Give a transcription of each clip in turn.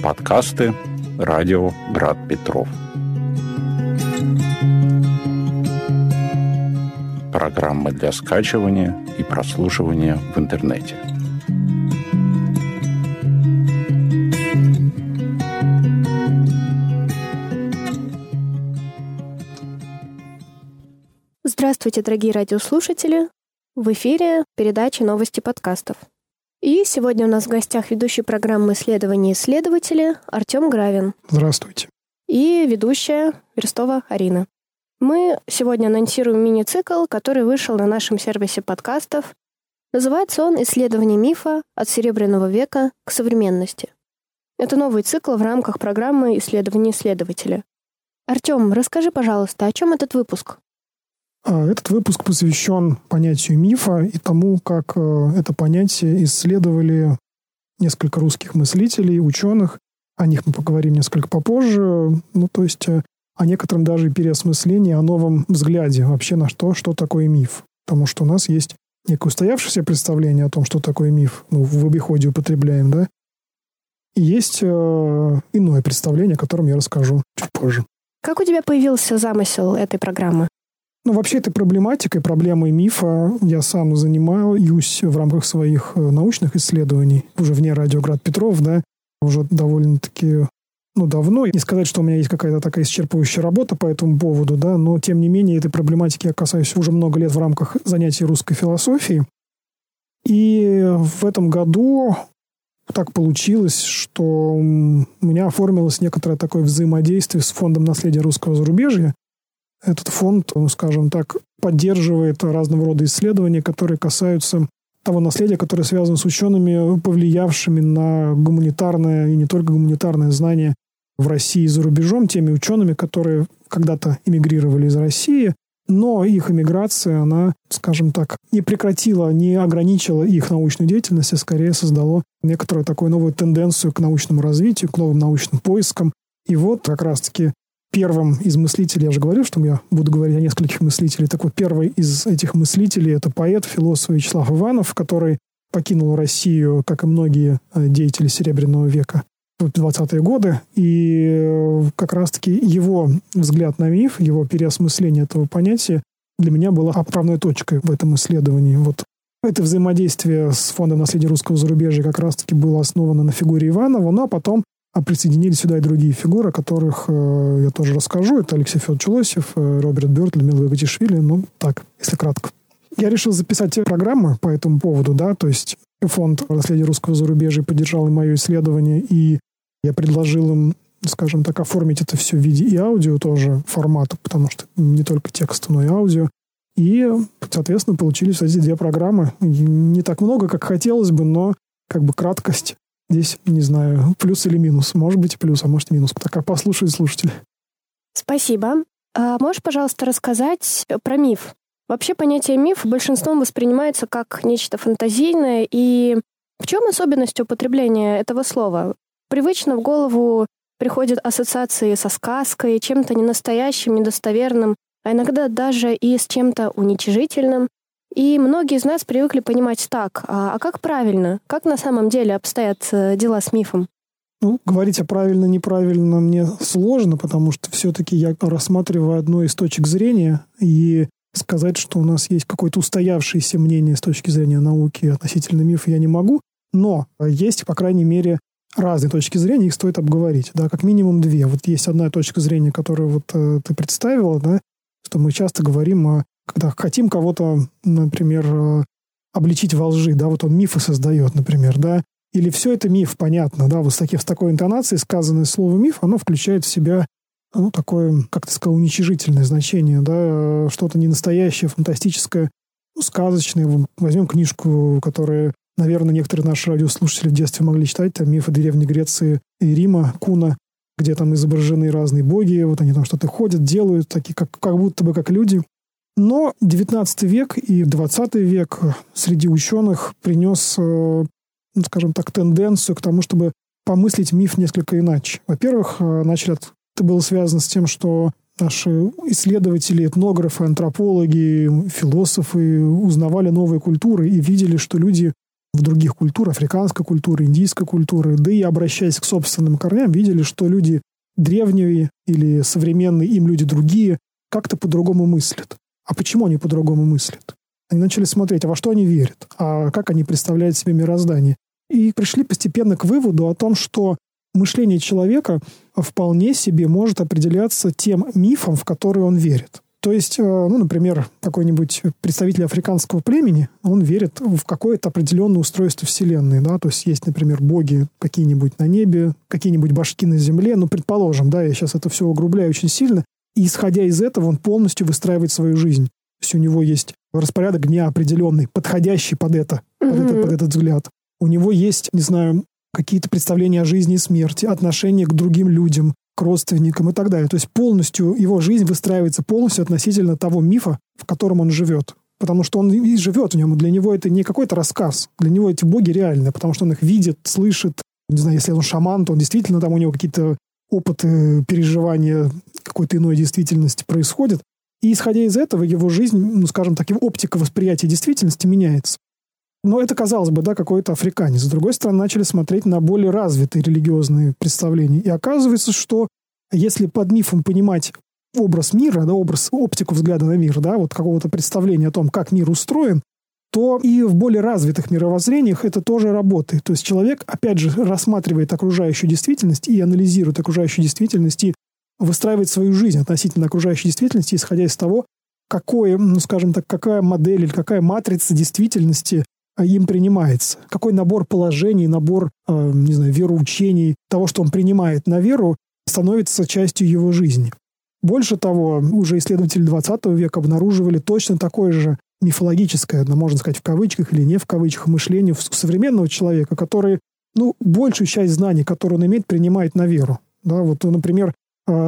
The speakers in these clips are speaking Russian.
Подкасты радио Град Петров. Программы для скачивания и прослушивания в интернете. Здравствуйте, дорогие радиослушатели! В эфире передача «Новости подкастов». И сегодня у нас в гостях ведущий программы исследования исследователи Артем Гравин. Здравствуйте. И ведущая Верстова Арина. Мы сегодня анонсируем мини-цикл, который вышел на нашем сервисе подкастов. Называется он «Исследование мифа от Серебряного века к современности». Это новый цикл в рамках программы «Исследование исследователя». Артем, расскажи, пожалуйста, о чем этот выпуск? А, этот выпуск посвящен понятию мифа и тому, как э, это понятие исследовали несколько русских мыслителей, ученых. О них мы поговорим несколько попозже. Ну, то есть э, о некотором даже переосмыслении, о новом взгляде вообще на то, что такое миф. Потому что у нас есть некое устоявшееся представление о том, что такое миф, ну, в обиходе употребляем, да, и есть э, иное представление, о котором я расскажу чуть позже. Как у тебя появился замысел этой программы? Ну, вообще, этой проблематикой, проблемой мифа я сам занимаюсь в рамках своих э, научных исследований, уже вне радиоград Петров, да, уже довольно-таки ну, давно. Не сказать, что у меня есть какая-то такая исчерпывающая работа по этому поводу, да, но, тем не менее, этой проблематики я касаюсь уже много лет в рамках занятий русской философии. И в этом году так получилось, что у меня оформилось некоторое такое взаимодействие с Фондом наследия русского зарубежья, этот фонд, скажем так, поддерживает разного рода исследования, которые касаются того наследия, которое связано с учеными, повлиявшими на гуманитарное и не только гуманитарное знание в России и за рубежом, теми учеными, которые когда-то эмигрировали из России, но их эмиграция, она, скажем так, не прекратила, не ограничила их научную деятельность, а скорее создало некоторую такую новую тенденцию к научному развитию, к новым научным поискам. И вот как раз-таки первым из мыслителей, я же говорил, что я буду говорить о нескольких мыслителей, так вот первый из этих мыслителей это поэт, философ Вячеслав Иванов, который покинул Россию, как и многие э, деятели Серебряного века в 20-е годы. И э, как раз-таки его взгляд на миф, его переосмысление этого понятия для меня было отправной точкой в этом исследовании. Вот это взаимодействие с Фондом наследия русского зарубежья как раз-таки было основано на фигуре Иванова, но потом а присоединились сюда и другие фигуры, о которых э, я тоже расскажу. Это Алексей Федорович Лосев, э, Роберт Бёрд, Людмила Гатишвили. Ну, так, если кратко. Я решил записать программы по этому поводу, да, то есть фонд наследия русского зарубежья поддержал и мое исследование, и я предложил им, скажем так, оформить это все в виде и аудио тоже формата, потому что не только текст, но и аудио. И, соответственно, получились эти две программы. Не так много, как хотелось бы, но как бы краткость Здесь, не знаю, плюс или минус. Может быть, плюс, а может, минус. Так, а послушают слушатели. Спасибо. А можешь, пожалуйста, рассказать про миф? Вообще понятие миф большинством воспринимается как нечто фантазийное, и в чем особенность употребления этого слова? Привычно в голову приходят ассоциации со сказкой, чем-то ненастоящим, недостоверным, а иногда даже и с чем-то уничижительным. И многие из нас привыкли понимать так, а, а как правильно, как на самом деле обстоят э, дела с мифом? Ну, говорить о правильно-неправильно мне сложно, потому что все-таки я рассматриваю одно из точек зрения, и сказать, что у нас есть какое-то устоявшееся мнение с точки зрения науки относительно мифа я не могу, но есть, по крайней мере, разные точки зрения, их стоит обговорить, да, как минимум две. Вот есть одна точка зрения, которую вот э, ты представила, да, что мы часто говорим о когда хотим кого-то, например, э, обличить во лжи, да, вот он мифы создает, например, да, или все это миф, понятно, да, вот с, таки, с такой интонацией сказанное слово миф, оно включает в себя ну, такое, как ты сказал, уничижительное значение, да, что-то ненастоящее, фантастическое, ну, сказочное. Возьмем книжку, которая, наверное, некоторые наши радиослушатели в детстве могли читать, там «Мифы древней Греции и Рима», Куна, где там изображены разные боги, вот они там что-то ходят, делают, такие, как, как будто бы как люди. Но XIX век и XX век среди ученых принес, э, ну, скажем так, тенденцию к тому, чтобы помыслить миф несколько иначе. Во-первых, э, начали это было связано с тем, что наши исследователи, этнографы, антропологи, философы узнавали новые культуры и видели, что люди в других культурах, африканской культуры, индийской культуры, да и обращаясь к собственным корням, видели, что люди древние или современные им люди другие как-то по-другому мыслят. А почему они по-другому мыслят? Они начали смотреть, а во что они верят, а как они представляют себе мироздание. И пришли постепенно к выводу о том, что мышление человека вполне себе может определяться тем мифом, в который он верит. То есть, э, ну, например, какой-нибудь представитель африканского племени, он верит в какое-то определенное устройство Вселенной, да, то есть есть, например, боги какие-нибудь на небе, какие-нибудь башки на земле, ну, предположим, да, я сейчас это все угрубляю очень сильно, и исходя из этого он полностью выстраивает свою жизнь. То есть у него есть распорядок дня определенный, подходящий под это, под, mm-hmm. это, под этот взгляд. У него есть, не знаю, какие-то представления о жизни и смерти, отношения к другим людям, к родственникам и так далее. То есть полностью его жизнь выстраивается полностью относительно того мифа, в котором он живет. Потому что он и живет в нем. Для него это не какой-то рассказ. Для него эти боги реальны, потому что он их видит, слышит. Не знаю, если он шаман, то он действительно там у него какие-то опыты переживания какой-то иной действительности происходят. И исходя из этого, его жизнь, ну, скажем так, его оптика восприятия действительности меняется. Но это, казалось бы, да, какой-то африканец. С другой стороны, начали смотреть на более развитые религиозные представления. И оказывается, что если под мифом понимать образ мира, да, образ, оптику взгляда на мир, да, вот какого-то представления о том, как мир устроен, то и в более развитых мировоззрениях это тоже работает. То есть человек, опять же, рассматривает окружающую действительность и анализирует окружающую действительность и выстраивает свою жизнь относительно окружающей действительности, исходя из того, какое, ну, скажем так, какая модель или какая матрица действительности а, им принимается. Какой набор положений, набор, э, не знаю, вероучений, того, что он принимает на веру, становится частью его жизни. Больше того, уже исследователи 20 века обнаруживали точно такое же мифологическое, ну, можно сказать, в кавычках или не в кавычках, мышление у современного человека, который, ну, большую часть знаний, которые он имеет, принимает на веру. Да, вот, например, а,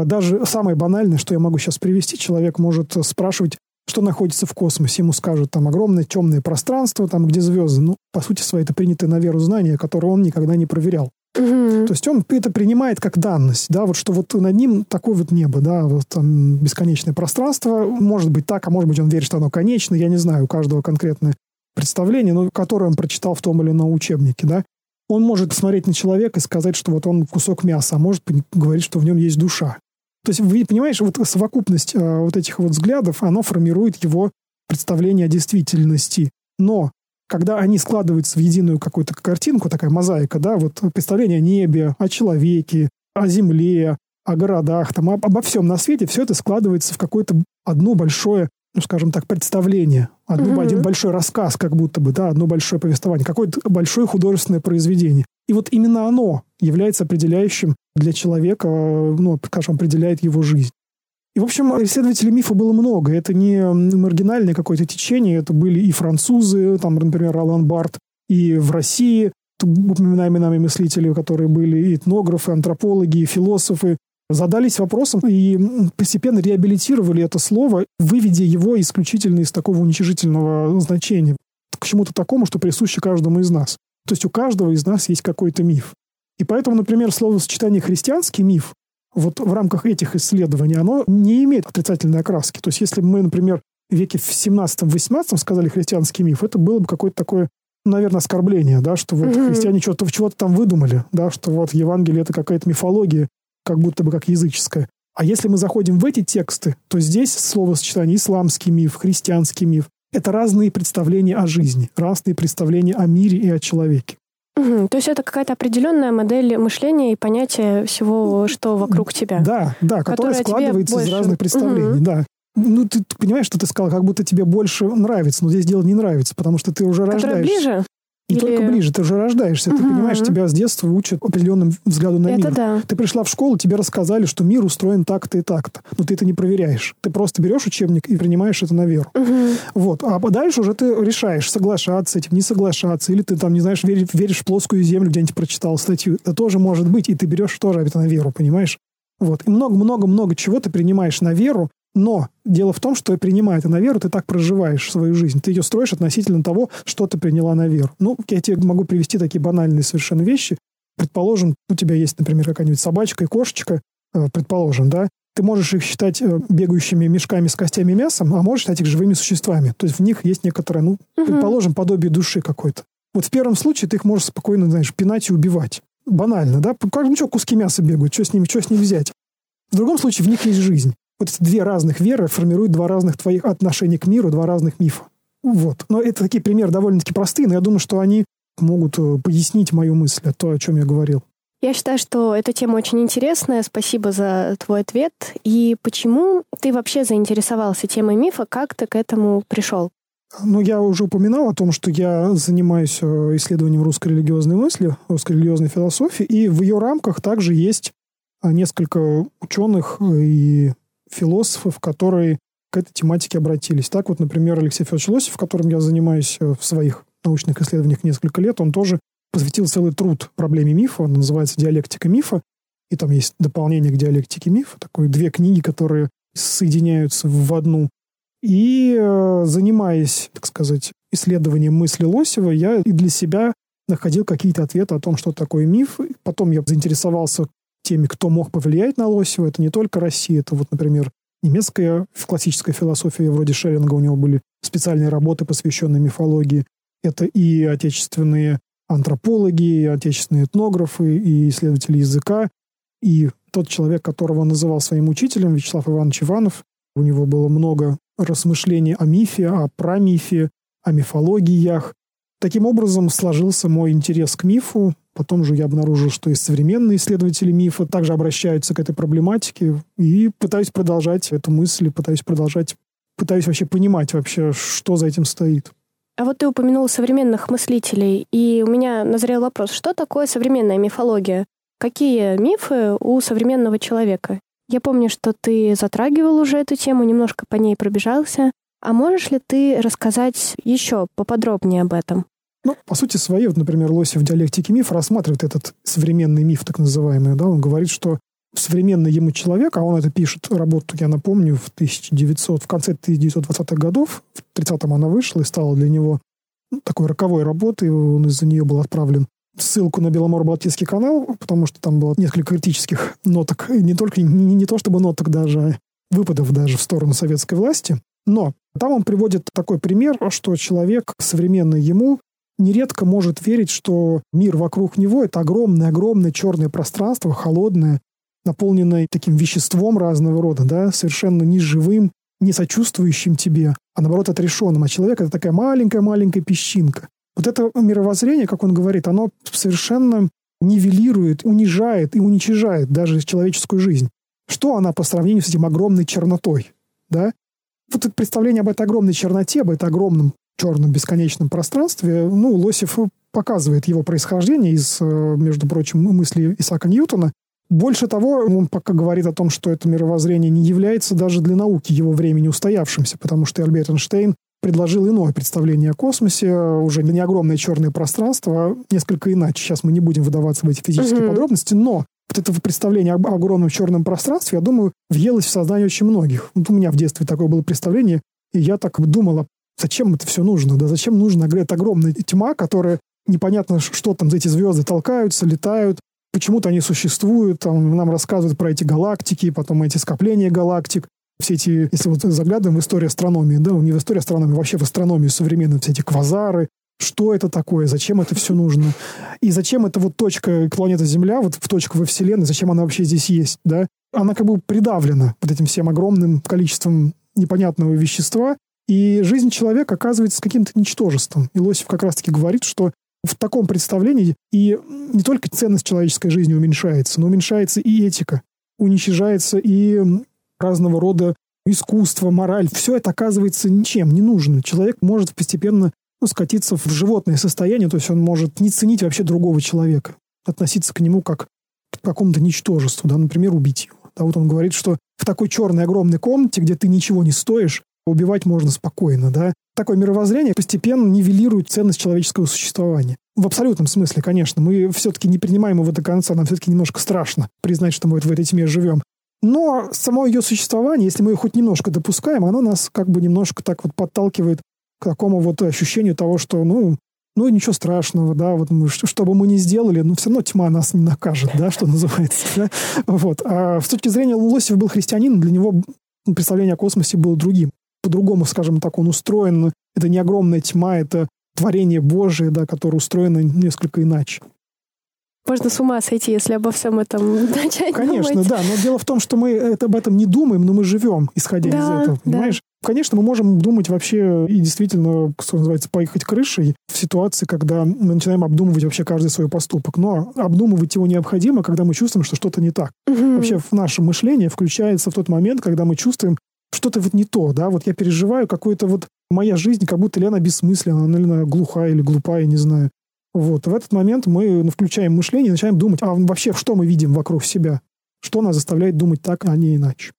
даже самое банальное, что я могу сейчас привести, человек может спрашивать, что находится в космосе. Ему скажут, там огромное темное пространство, там где звезды. Ну, по сути своей, это принятое на веру знание, которое он никогда не проверял. Угу. То есть он это принимает как данность, да, вот что вот над ним такое вот небо, да, вот там бесконечное пространство, может быть так, а может быть он верит, что оно конечно, я не знаю, у каждого конкретное представление, но которое он прочитал в том или ином учебнике, да. Он может посмотреть на человека и сказать, что вот он кусок мяса, а может говорить, что в нем есть душа. То есть, вы понимаете, вот совокупность э, вот этих вот взглядов, оно формирует его представление о действительности. Но когда они складываются в единую какую-то картинку, такая мозаика, да, вот представление о небе, о человеке, о земле, о городах, там, об, обо всем на свете, все это складывается в какое-то одно большое, ну, скажем так, представление, одно, угу. один большой рассказ, как будто бы, да, одно большое повествование, какое-то большое художественное произведение. И вот именно оно является определяющим для человека, ну, скажем, определяет его жизнь. И, в общем, исследователей мифа было много. Это не маргинальное какое-то течение, это были и французы, там, например, Алан Барт, и в России упоминаемые нами мыслители, которые были и этнографы, антропологи, и философы, задались вопросом и постепенно реабилитировали это слово, выведя его исключительно из такого уничижительного значения к чему-то такому, что присуще каждому из нас. То есть у каждого из нас есть какой-то миф. И поэтому, например, словосочетание «христианский миф» вот в рамках этих исследований, оно не имеет отрицательной окраски. То есть если бы мы, например, в веке в 17-18 сказали христианский миф, это было бы какое-то такое, наверное, оскорбление, да, что вот mm-hmm. христиане что-то, чего-то там выдумали, да, что вот Евангелие — это какая-то мифология, как будто бы как языческая. А если мы заходим в эти тексты, то здесь словосочетание исламский миф, христианский миф — это разные представления о жизни, разные представления о мире и о человеке. Угу. То есть это какая-то определенная модель мышления и понятия всего, что вокруг тебя. Да, да, которая, складывается больше... из разных представлений, угу. да. Ну, ты, ты понимаешь, что ты сказал, как будто тебе больше нравится, но здесь дело не нравится, потому что ты уже Которая рождаешься. ближе? Не Или... только ближе, ты уже рождаешься, угу. ты понимаешь, тебя с детства учат определенным взгляду на это мир. Да. Ты пришла в школу, тебе рассказали, что мир устроен так-то и так-то, но ты это не проверяешь. Ты просто берешь учебник и принимаешь это на веру. Угу. Вот. А дальше уже ты решаешь, соглашаться с этим, не соглашаться, или ты там, не знаешь, веришь, веришь в плоскую землю, где-нибудь прочитал статью. Это тоже может быть, и ты берешь тоже это на веру, понимаешь? Вот. И много-много-много чего ты принимаешь на веру, но дело в том, что принимая это на веру, ты так проживаешь свою жизнь. Ты ее строишь относительно того, что ты приняла на веру. Ну, я тебе могу привести такие банальные совершенно вещи. Предположим, у тебя есть, например, какая-нибудь собачка и кошечка, э, предположим, да, ты можешь их считать э, бегающими мешками с костями и мясом, а можешь считать их живыми существами. То есть в них есть некоторое, ну, угу. предположим, подобие души какой-то. Вот в первом случае ты их можешь спокойно, знаешь, пинать и убивать. Банально, да? Как, ну что, куски мяса бегают, что с ними, что с ними взять? В другом случае в них есть жизнь. Вот эти две разных веры формируют два разных твоих отношения к миру, два разных мифа. Вот. Но это такие примеры довольно-таки простые, но я думаю, что они могут э, пояснить мою мысль, то, о чем я говорил. Я считаю, что эта тема очень интересная. Спасибо за твой ответ. И почему ты вообще заинтересовался темой мифа? Как ты к этому пришел? Ну, я уже упоминал о том, что я занимаюсь э, исследованием русской религиозной мысли, русской религиозной философии, и в ее рамках также есть э, несколько ученых и философов, которые к этой тематике обратились. Так вот, например, Алексей Федорович Лосев, которым я занимаюсь в своих научных исследованиях несколько лет, он тоже посвятил целый труд проблеме мифа, он называется «Диалектика мифа», и там есть дополнение к диалектике мифа, такое две книги, которые соединяются в одну. И э, занимаясь, так сказать, исследованием мысли Лосева, я и для себя находил какие-то ответы о том, что такое миф. Потом я заинтересовался теми, кто мог повлиять на Лосева. Это не только Россия, это вот, например, немецкая классическая философия, вроде Шеллинга, у него были специальные работы, посвященные мифологии. Это и отечественные антропологи, отечественные этнографы и исследователи языка. И тот человек, которого он называл своим учителем, Вячеслав Иванович Иванов, у него было много размышлений о мифе, о прамифе, о мифологиях. Таким образом сложился мой интерес к мифу. Потом же я обнаружил, что и современные исследователи мифа также обращаются к этой проблематике. И пытаюсь продолжать эту мысль, пытаюсь продолжать, пытаюсь вообще понимать вообще, что за этим стоит. А вот ты упомянул современных мыслителей, и у меня назрел вопрос, что такое современная мифология? Какие мифы у современного человека? Я помню, что ты затрагивал уже эту тему, немножко по ней пробежался. А можешь ли ты рассказать еще поподробнее об этом? Ну, по сути своей, вот, например, Лосев в диалектике миф рассматривает этот современный миф, так называемый. Да? Он говорит, что современный ему человек, а он это пишет, работу, я напомню, в 1900, в конце 1920-х годов, в 30-м она вышла и стала для него ну, такой роковой работой, он из-за нее был отправлен ссылку на Беломор-Балтийский канал, потому что там было несколько критических ноток, не только, не, не то чтобы ноток даже, а выпадов даже в сторону советской власти. Но там он приводит такой пример, что человек современный ему нередко может верить, что мир вокруг него — это огромное-огромное черное пространство, холодное, наполненной таким веществом разного рода, да, совершенно не живым, не сочувствующим тебе, а наоборот отрешенным. А человек — это такая маленькая-маленькая песчинка. Вот это мировоззрение, как он говорит, оно совершенно нивелирует, унижает и уничижает даже человеческую жизнь. Что она по сравнению с этим огромной чернотой, да? Вот это представление об этой огромной черноте, об этом огромном черном бесконечном пространстве, ну, Лосев показывает его происхождение из, э, между прочим, мысли Исаака Ньютона, больше того, он пока говорит о том, что это мировоззрение не является даже для науки его времени устоявшимся, потому что Альберт Эйнштейн предложил иное представление о космосе, уже не огромное черное пространство, а несколько иначе. Сейчас мы не будем выдаваться в эти физические mm-hmm. подробности, но вот это представление об огромном черном пространстве, я думаю, въелось в сознание очень многих. Вот у меня в детстве такое было представление, и я так думала, зачем это все нужно? Да зачем нужна эта огромная тьма, которая непонятно, что там за эти звезды толкаются, летают, Почему-то они существуют, там нам рассказывают про эти галактики, потом эти скопления галактик, все эти, если вот заглядываем в историю астрономии, да, не в историю астрономии, вообще в астрономию современную, все эти квазары, что это такое, зачем это все нужно, и зачем эта вот точка планета Земля, вот в точку во Вселенной, зачем она вообще здесь есть, да, она как бы придавлена вот этим всем огромным количеством непонятного вещества, и жизнь человека оказывается каким-то ничтожеством. И Лосев как раз-таки говорит, что в таком представлении и не только ценность человеческой жизни уменьшается, но уменьшается и этика, уничижается и разного рода искусство, мораль. Все это оказывается ничем, не нужно. Человек может постепенно ну, скатиться в животное состояние, то есть он может не ценить вообще другого человека, относиться к нему как к какому-то ничтожеству, да, например, убить его. Да, вот он говорит, что в такой черной огромной комнате, где ты ничего не стоишь, убивать можно спокойно, да. Такое мировоззрение постепенно нивелирует ценность человеческого существования. В абсолютном смысле, конечно. Мы все-таки не принимаем его до конца, нам все-таки немножко страшно признать, что мы вот в этой тьме живем. Но само ее существование, если мы ее хоть немножко допускаем, оно нас как бы немножко так вот подталкивает к такому вот ощущению того, что, ну, ну, ничего страшного, да, вот мы, что бы мы ни сделали, но все равно тьма нас не накажет, да, что называется, да, вот. А с точки зрения Лосев был христианин, для него представление о космосе было другим. По-другому, скажем так, он устроен. Это не огромная тьма, это творение Божие, да, которое устроено несколько иначе. Можно с ума сойти, если обо всем этом начать Конечно, думать. да. Но дело в том, что мы это, об этом не думаем, но мы живем, исходя да, из этого. Понимаешь? Да. Конечно, мы можем думать вообще и действительно, что называется, поехать крышей в ситуации, когда мы начинаем обдумывать вообще каждый свой поступок. Но обдумывать его необходимо, когда мы чувствуем, что что-то не так. Угу. Вообще в наше мышление включается в тот момент, когда мы чувствуем, что-то вот не то, да, вот я переживаю какую-то вот моя жизнь, как будто ли она бессмысленна, она, ли она глухая или глупая, не знаю. Вот. В этот момент мы включаем мышление и начинаем думать, а вообще, что мы видим вокруг себя? Что нас заставляет думать так, а не иначе?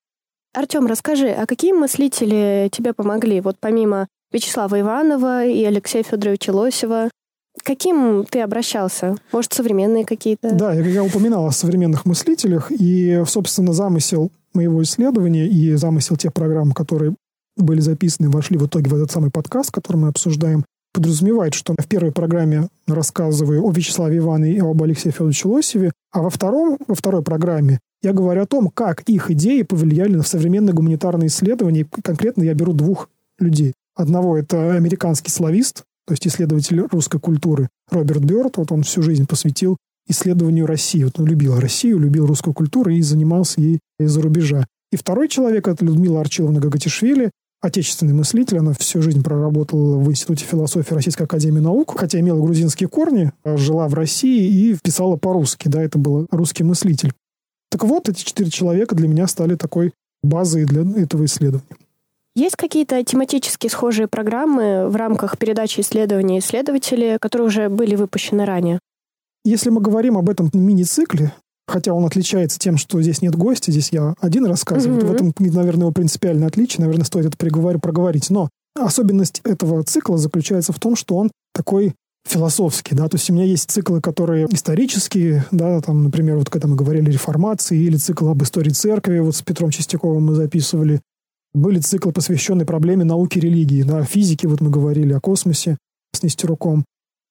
Артем, расскажи, а какие мыслители тебе помогли? Вот помимо Вячеслава Иванова и Алексея Федоровича Лосева, каким ты обращался? Может, современные какие-то? Да, я, я упоминал о современных мыслителях, и, собственно, замысел моего исследования и замысел тех программ, которые были записаны вошли в итоге в этот самый подкаст, который мы обсуждаем, подразумевает, что в первой программе рассказываю о Вячеславе Иванове и об Алексее Федоровиче Лосеве, а во, втором, во второй программе я говорю о том, как их идеи повлияли на современные гуманитарные исследования. Конкретно я беру двух людей. Одного это американский славист, то есть исследователь русской культуры Роберт Бёрд. Вот он всю жизнь посвятил исследованию России. Вот он любил Россию, любил русскую культуру и занимался ей из-за рубежа. И второй человек — это Людмила Арчиловна Гагатишвили, отечественный мыслитель. Она всю жизнь проработала в Институте философии Российской Академии Наук, хотя имела грузинские корни, жила в России и писала по-русски. Да, это был русский мыслитель. Так вот, эти четыре человека для меня стали такой базой для этого исследования. Есть какие-то тематически схожие программы в рамках передачи исследования исследователей, которые уже были выпущены ранее? Если мы говорим об этом мини-цикле, Хотя он отличается тем, что здесь нет гостя, здесь я один рассказываю. Mm-hmm. В этом, наверное, его принципиальное отличие. Наверное, стоит это приговор, проговорить. Но особенность этого цикла заключается в том, что он такой философский, да, то есть у меня есть циклы, которые исторические, да, там, например, вот когда мы говорили о реформации, или цикл об истории церкви, вот с Петром Чистяковым мы записывали, были циклы, посвященные проблеме науки и религии, да, физики, вот мы говорили о космосе с Нестеруком.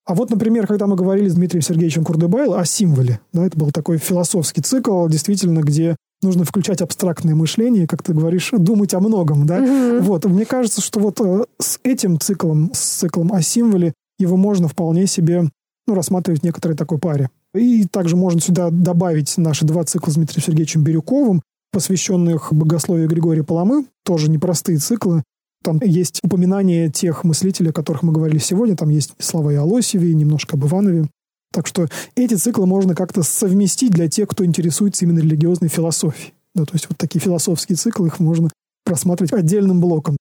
А вот, например, когда мы говорили с Дмитрием Сергеевичем Курдебайло о символе, да, это был такой философский цикл, действительно, где нужно включать абстрактное мышление, как ты говоришь, думать о многом, да. Mm-hmm. Вот, мне кажется, что вот э, с этим циклом, с циклом о символе, его можно вполне себе ну, рассматривать в некоторой такой паре. И также можно сюда добавить наши два цикла с Дмитрием Сергеевичем Бирюковым, посвященных богословию Григория Паламы, тоже непростые циклы, там есть упоминание тех мыслителей, о которых мы говорили сегодня. Там есть слова и о Лосеве, и немножко об Иванове. Так что эти циклы можно как-то совместить для тех, кто интересуется именно религиозной философией. Да, то есть вот такие философские циклы, их можно просматривать отдельным блоком.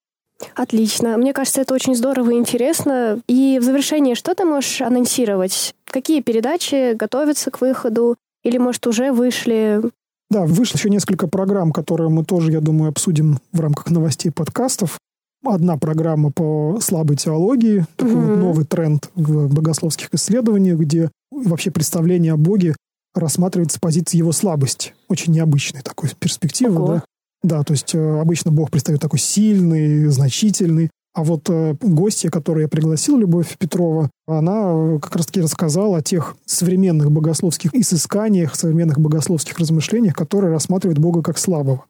Отлично. Мне кажется, это очень здорово и интересно. И в завершении, что ты можешь анонсировать? Какие передачи готовятся к выходу? Или, может, уже вышли? Да, вышло еще несколько программ, которые мы тоже, я думаю, обсудим в рамках новостей подкастов одна программа по слабой теологии, такой mm-hmm. вот новый тренд в богословских исследованиях, где вообще представление о Боге рассматривается с позиции его слабости. Очень необычной такой перспективы, Ого. да. Да, то есть э, обычно Бог предстает такой сильный, значительный. А вот э, гостья, которую я пригласил, Любовь Петрова, она э, как раз-таки рассказала о тех современных богословских изысканиях, современных богословских размышлениях, которые рассматривают Бога как слабого.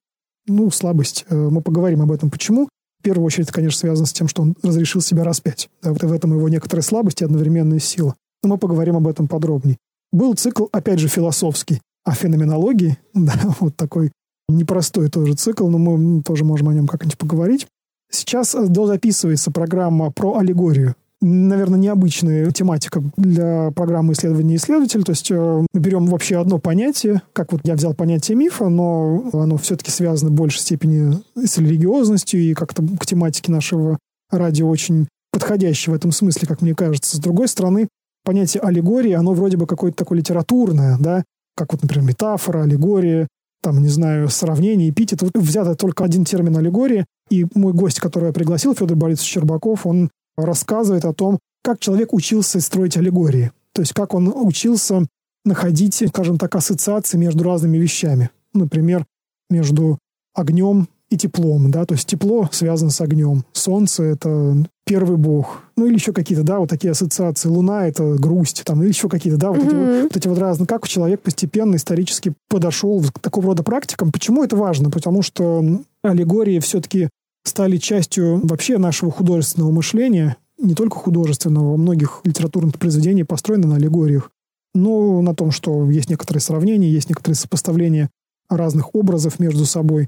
Ну, слабость. Э, мы поговорим об этом, почему. В первую очередь, конечно, связано с тем, что он разрешил себя распять. Да, вот в этом его некоторая слабость и одновременная сила. Но мы поговорим об этом подробнее. Был цикл, опять же, философский о феноменологии. Да, вот такой непростой тоже цикл, но мы тоже можем о нем как-нибудь поговорить. Сейчас э, дозаписывается программа про аллегорию наверное, необычная тематика для программы исследования исследователя. То есть э, мы берем вообще одно понятие, как вот я взял понятие мифа, но оно все-таки связано в большей степени с религиозностью и как-то к тематике нашего радио очень подходящее в этом смысле, как мне кажется. С другой стороны, понятие аллегории, оно вроде бы какое-то такое литературное, да, как вот, например, метафора, аллегория, там, не знаю, сравнение, эпитет. Вот взято только один термин аллегория, и мой гость, которого я пригласил, Федор Борисович Щербаков, он рассказывает о том, как человек учился строить аллегории. То есть как он учился находить, скажем так, ассоциации между разными вещами. Например, между огнем и теплом. Да? То есть тепло связано с огнем. Солнце — это первый бог. Ну, или еще какие-то, да, вот такие ассоциации. Луна — это грусть, там, или еще какие-то, да, вот, mm-hmm. эти, вот, вот эти вот разные. Как человек постепенно исторически подошел к такого рода практикам. Почему это важно? Потому что аллегории все-таки стали частью вообще нашего художественного мышления, не только художественного, многих литературных произведений построены на аллегориях. Но на том, что есть некоторые сравнения, есть некоторые сопоставления разных образов между собой.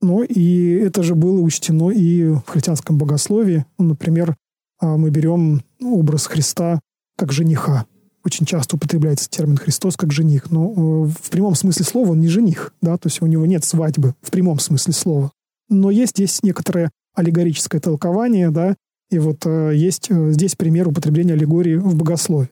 Но и это же было учтено и в христианском богословии. Ну, например, а, мы берем образ Христа как жениха. Очень часто употребляется термин «Христос» как жених. Но э, в прямом смысле слова он не жених. Да? То есть у него нет свадьбы в прямом смысле слова. Но есть здесь некоторое аллегорическое толкование, да, и вот э, есть э, здесь пример употребления аллегории в богословии.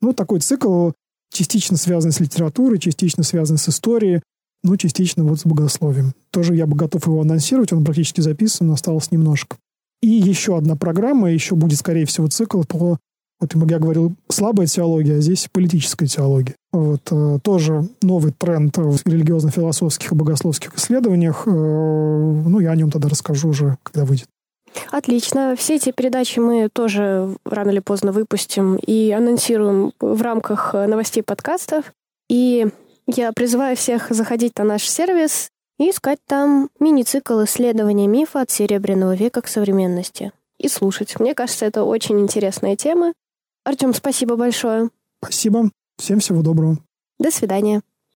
Ну, такой цикл частично связан с литературой, частично связан с историей, ну, частично вот с богословием. Тоже я бы готов его анонсировать, он практически записан, осталось немножко. И еще одна программа, еще будет, скорее всего, цикл по, вот я говорил, слабая теология, а здесь политическая теология. Вот, э, тоже новый тренд в религиозно-философских и богословских исследованиях. Э, ну, я о нем тогда расскажу уже, когда выйдет. Отлично. Все эти передачи мы тоже рано или поздно выпустим и анонсируем в рамках новостей подкастов. И я призываю всех заходить на наш сервис и искать там мини-цикл исследования мифа от Серебряного века к современности. И слушать. Мне кажется, это очень интересная тема. Артем, спасибо большое. Спасибо. Всем всего доброго. До свидания.